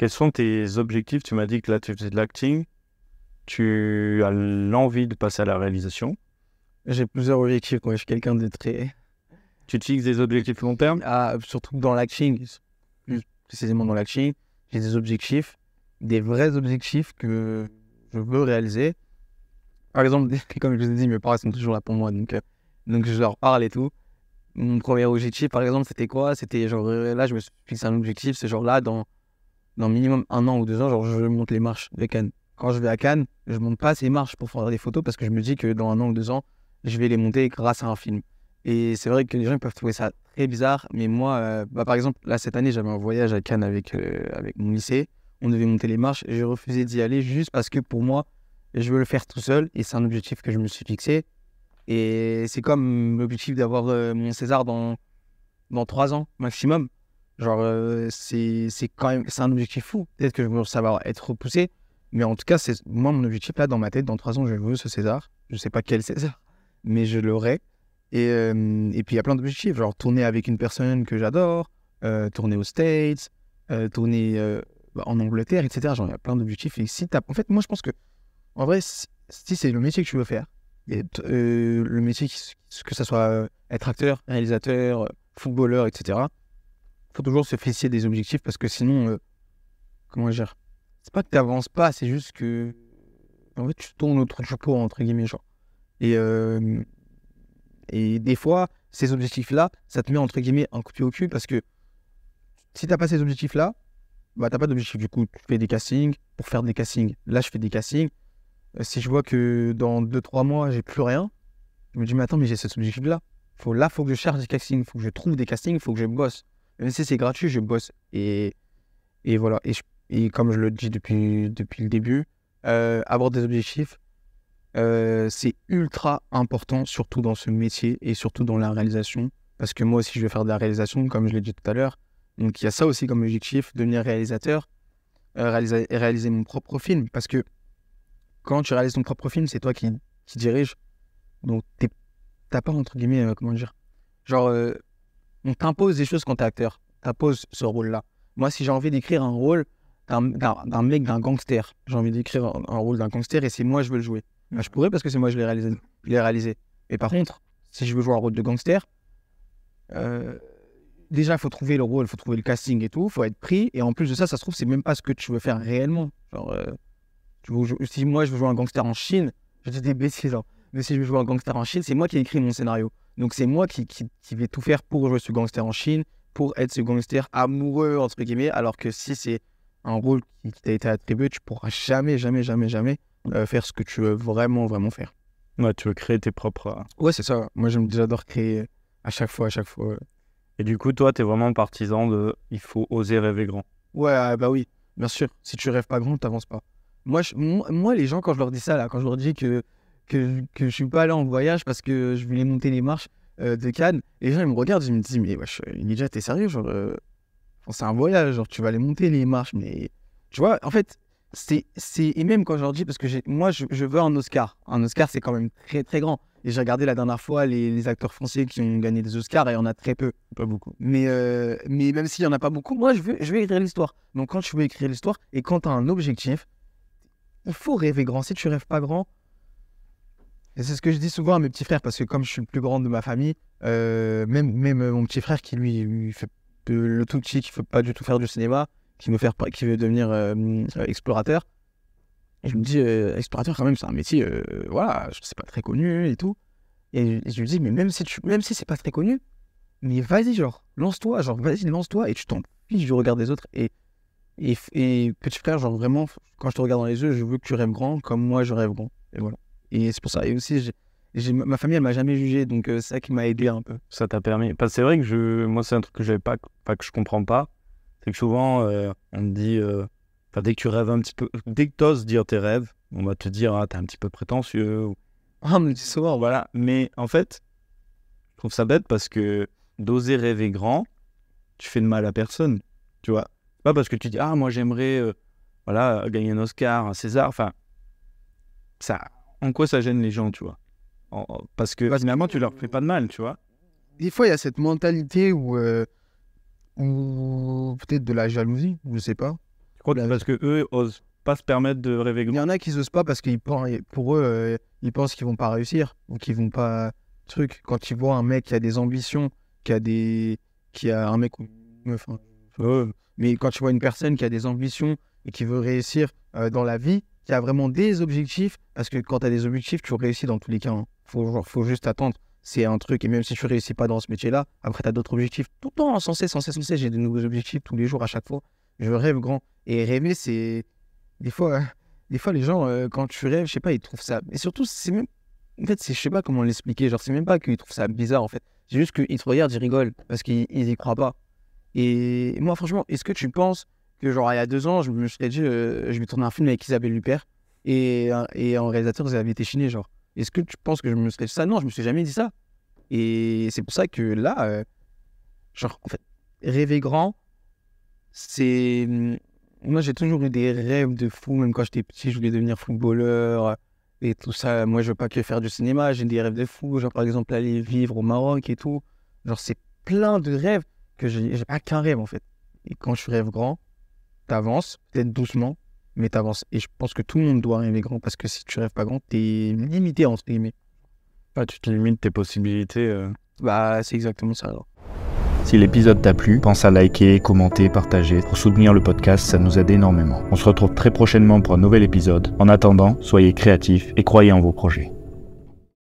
Quels sont tes objectifs? Tu m'as dit que là, tu faisais de l'acting. Tu as l'envie de passer à la réalisation. J'ai plusieurs objectifs. Moi, je suis quelqu'un de très. Tu te fixes des objectifs long terme? Ah, surtout dans l'acting, plus précisément dans l'acting, j'ai des objectifs, des vrais objectifs que je veux réaliser. Par exemple, comme je vous ai dit, mes parents sont toujours là pour moi, donc, euh, donc je leur parle et tout. Mon premier objectif, par exemple, c'était quoi? C'était genre, euh, là, je me suis fixé un objectif, c'est genre là, dans, dans minimum un an ou deux ans, genre, je monte les marches de Cannes. Quand je vais à Cannes, je monte pas ces marches pour faire des photos parce que je me dis que dans un an ou deux ans, je vais les monter grâce à un film. Et c'est vrai que les gens peuvent trouver ça très bizarre, mais moi, euh, bah, par exemple, là, cette année, j'avais un voyage à Cannes avec, avec mon lycée. On devait monter les marches j'ai refusé d'y aller juste parce que pour moi, je veux le faire tout seul et c'est un objectif que je me suis fixé. Et c'est comme l'objectif d'avoir euh, mon César dans, dans trois ans maximum. Genre, euh, c'est quand même c'est un objectif fou. Peut-être que je veux savoir être repoussé, mais en tout cas, c'est moi mon objectif là dans ma tête. Dans trois ans, je veux ce César. Je sais pas quel César, mais je l'aurai. Et, euh, et puis il y a plein d'objectifs, genre tourner avec une personne que j'adore, tourner aux States, tourner bah, en Angleterre, etc. Genre, il y a plein d'objectifs. Et si En fait, moi, je pense que en vrai, si c'est le métier que tu veux faire, euh, le métier, que ce soit euh, être acteur, réalisateur, footballeur, etc., faut toujours se fixer des objectifs parce que sinon, euh, comment dire C'est pas que tu n'avances pas, c'est juste que en fait, tu tournes autour du pot, entre guillemets. Genre. Et, et des fois, ces objectifs-là, ça te met entre guillemets un coup de pied au cul parce que si tu n'as pas ces objectifs-là, bah, tu n'as pas d'objectif. Du coup, tu fais des castings pour faire des castings. Là, je fais des castings euh, si je vois que dans 2-3 mois, j'ai plus rien, je me dis, mais attends, mais j'ai cet objectif-là. Faut, là, il faut que je cherche des castings, il faut que je trouve des castings, il faut que je bosse. Même si c'est gratuit, je bosse. Et, et voilà. Et, et, comme je le dis depuis, depuis le début, euh, avoir des objectifs, euh, c'est ultra important, surtout dans ce métier et surtout dans la réalisation. Parce que moi aussi, je vais faire de la réalisation, comme je l'ai dit tout à l'heure. Donc, il y a ça aussi comme objectif, devenir réalisateur, réaliser, réaliser mon propre film. Parce que quand tu réalises ton propre film, c'est toi qui, qui dirige. Donc, t'as pas, entre guillemets, euh, comment dire, genre, euh, on t'impose des choses quand t'es acteur. T'imposes ce rôle-là. Moi, si j'ai envie d'écrire un rôle d'un mec, d'un gangster, j'ai envie d'écrire un, rôle d'un gangster et c'est moi, je veux le jouer. Bah, je pourrais parce que c'est moi, je l'ai réalisé. Je réalisé. Et par contre, si je veux jouer un rôle de gangster, euh, déjà, il faut trouver le rôle, il faut trouver le casting et tout, il faut être pris. Et en plus de ça, ça se trouve, c'est même pas ce que tu veux faire réellement. Genre, si moi je veux jouer un gangster en Chine, je dis des bêtises, mais si je veux jouer un gangster en Chine, c'est moi qui ai écrit mon scénario. Donc c'est moi qui, qui, vais tout faire pour jouer ce gangster en Chine, pour être ce gangster amoureux, entre guillemets, alors que si c'est un rôle qui, t'a été attribué, tu pourras jamais, jamais, jamais, jamais euh, faire ce que tu veux vraiment, vraiment faire. Ouais, tu veux créer tes propres. Euh, ouais, c'est ça. Moi, j'adore créer à chaque fois, à chaque fois. Et du coup, toi, tu es vraiment partisan de il faut oser rêver grand. Ouais, ah, bah oui, bien sûr. Si tu rêves pas grand, tu n'avances pas. Moi, moi, les gens, quand je leur dis ça, là, quand je leur dis que, que, que je suis pas allé en voyage parce que je voulais monter les marches euh, de Cannes, les gens, ils me regardent, ils me disent, mais wesh, Ninja, t'es sérieux genre, euh, C'est un voyage, genre, tu vas aller monter les marches, mais. Tu vois, en fait, c'est. Et même quand je leur dis, parce que moi, je, je, veux un Oscar. Un Oscar, c'est quand même très, très grand. Et j'ai regardé la dernière fois les, les, acteurs français qui ont gagné des Oscars et il y en a très peu. Pas beaucoup. Mais, euh, mais même s'il y en a pas beaucoup, moi, je veux, je veux écrire l'histoire. Donc, quand tu veux écrire l'histoire et quand tu as un objectif, il faut rêver grand. Si tu rêves pas grand, et c'est ce que je dis souvent à mes petits frères, parce que comme je suis le plus grand de ma famille, euh, même, même mon petit frère qui lui, fait le tout petit, qui ne veut pas du tout faire du cinéma, qui veut, faire, qui veut devenir euh, explorateur, et je me dis, euh, explorateur quand même, c'est un métier, voilà, c'est pas très connu et tout. Et, je lui dis, mais même si, même si c'est pas très connu, mais vas-y, genre, lance-toi, genre, vas-y, lance-toi, et tu t'en fiches du regard des autres. Et et, petit frère, genre vraiment, quand je te regarde dans les yeux, je veux que tu rêves grand comme moi je rêve grand. Et voilà. Et c'est pour ça. Et aussi, j'ai, ma famille, elle m'a jamais jugé, donc euh, c'est ça qui m'a aidé un peu. Ça t'a permis. Parce que c'est vrai que je, moi, c'est un truc que j'avais pas, pas que je comprends pas. C'est que souvent, euh, on me dit, euh, dès que tu rêves un petit peu, dès que tu oses dire tes rêves, on va te dire, ah, t'es un petit peu prétentieux. Ah, on me dit souvent, voilà. Mais en fait, je trouve ça bête parce que d'oser rêver grand, tu fais de mal à personne. Tu vois, pas parce que tu dis, ah, moi j'aimerais euh, voilà, gagner un Oscar, un César. Enfin, ça, en quoi ça gêne les gens, tu vois Parce que finalement, tu leur fais pas de mal, tu vois Des fois, il y a cette mentalité où, euh, peut-être de la jalousie, je sais pas. Je crois que parce que eux osent pas se permettre de rêver Il grand. y en a qui osent pas parce qu'ils pensent, pour eux, euh, ils pensent qu'ils vont pas réussir ou qu'ils vont pas. Truc. Quand ils voient un mec qui a des ambitions, qui a des. qui a un mec meuf, hein, Ouais. Mais quand tu vois une personne qui a des ambitions et qui veut réussir euh, dans la vie, qui vraiment des objectifs, parce que quand tu as des objectifs, tu réussis dans tous les cas. hein. Faut, juste attendre. C'est un truc, et même si tu réussis pas dans ce métier-là, après tu as d'autres objectifs. Tout le temps, sans cesse, sans cesse, sans cesse, j'ai de nouveaux objectifs tous les jours, à chaque fois. Je rêve grand. Et rêver, c'est. Des fois, euh, des fois les gens, euh, quand tu rêves, je sais pas, ils trouvent ça. Et surtout, c'est même. En fait, c'est- je sais pas comment l'expliquer. Genre, c'est même pas qu'ils trouvent ça bizarre, en fait. C'est juste qu'ils te regardent, ils rigolent, parce qu'ils ils y croient pas. Et moi, franchement, est-ce que tu penses que, genre, il y a deux ans, je me serais dit, euh, je vais tourner un film avec Isabelle Huppert et, un- et en réalisateur, ils avaient été chinés, genre. Est-ce que tu penses que je me serais dit ça? Non, je me suis jamais dit ça. Et c'est pour ça que là, euh, genre, en fait, rêver grand, c'est. Moi, j'ai toujours eu des rêves de fou, même quand j'étais petit, je voulais devenir footballeur et tout ça. Moi, je veux pas que faire du cinéma, j'ai des rêves de fou, genre, par exemple, aller vivre au Maroc et tout. Genre, c'est plein de rêves que j'ai pas qu'un rêve en fait. Et quand tu rêves grand, t'avances, peut-être doucement, mais t'avances. Et je pense que tout le monde doit rêver grand parce que si tu rêves pas grand, t'es limité entre guillemets. Ah, tu te limites tes possibilités. euh. Bah, c'est exactement ça alors. Si l'épisode t'a plu, pense à liker, commenter, partager. Pour soutenir le podcast, ça nous aide énormément. On se retrouve très prochainement pour un nouvel épisode. En attendant, soyez créatifs et croyez en vos projets.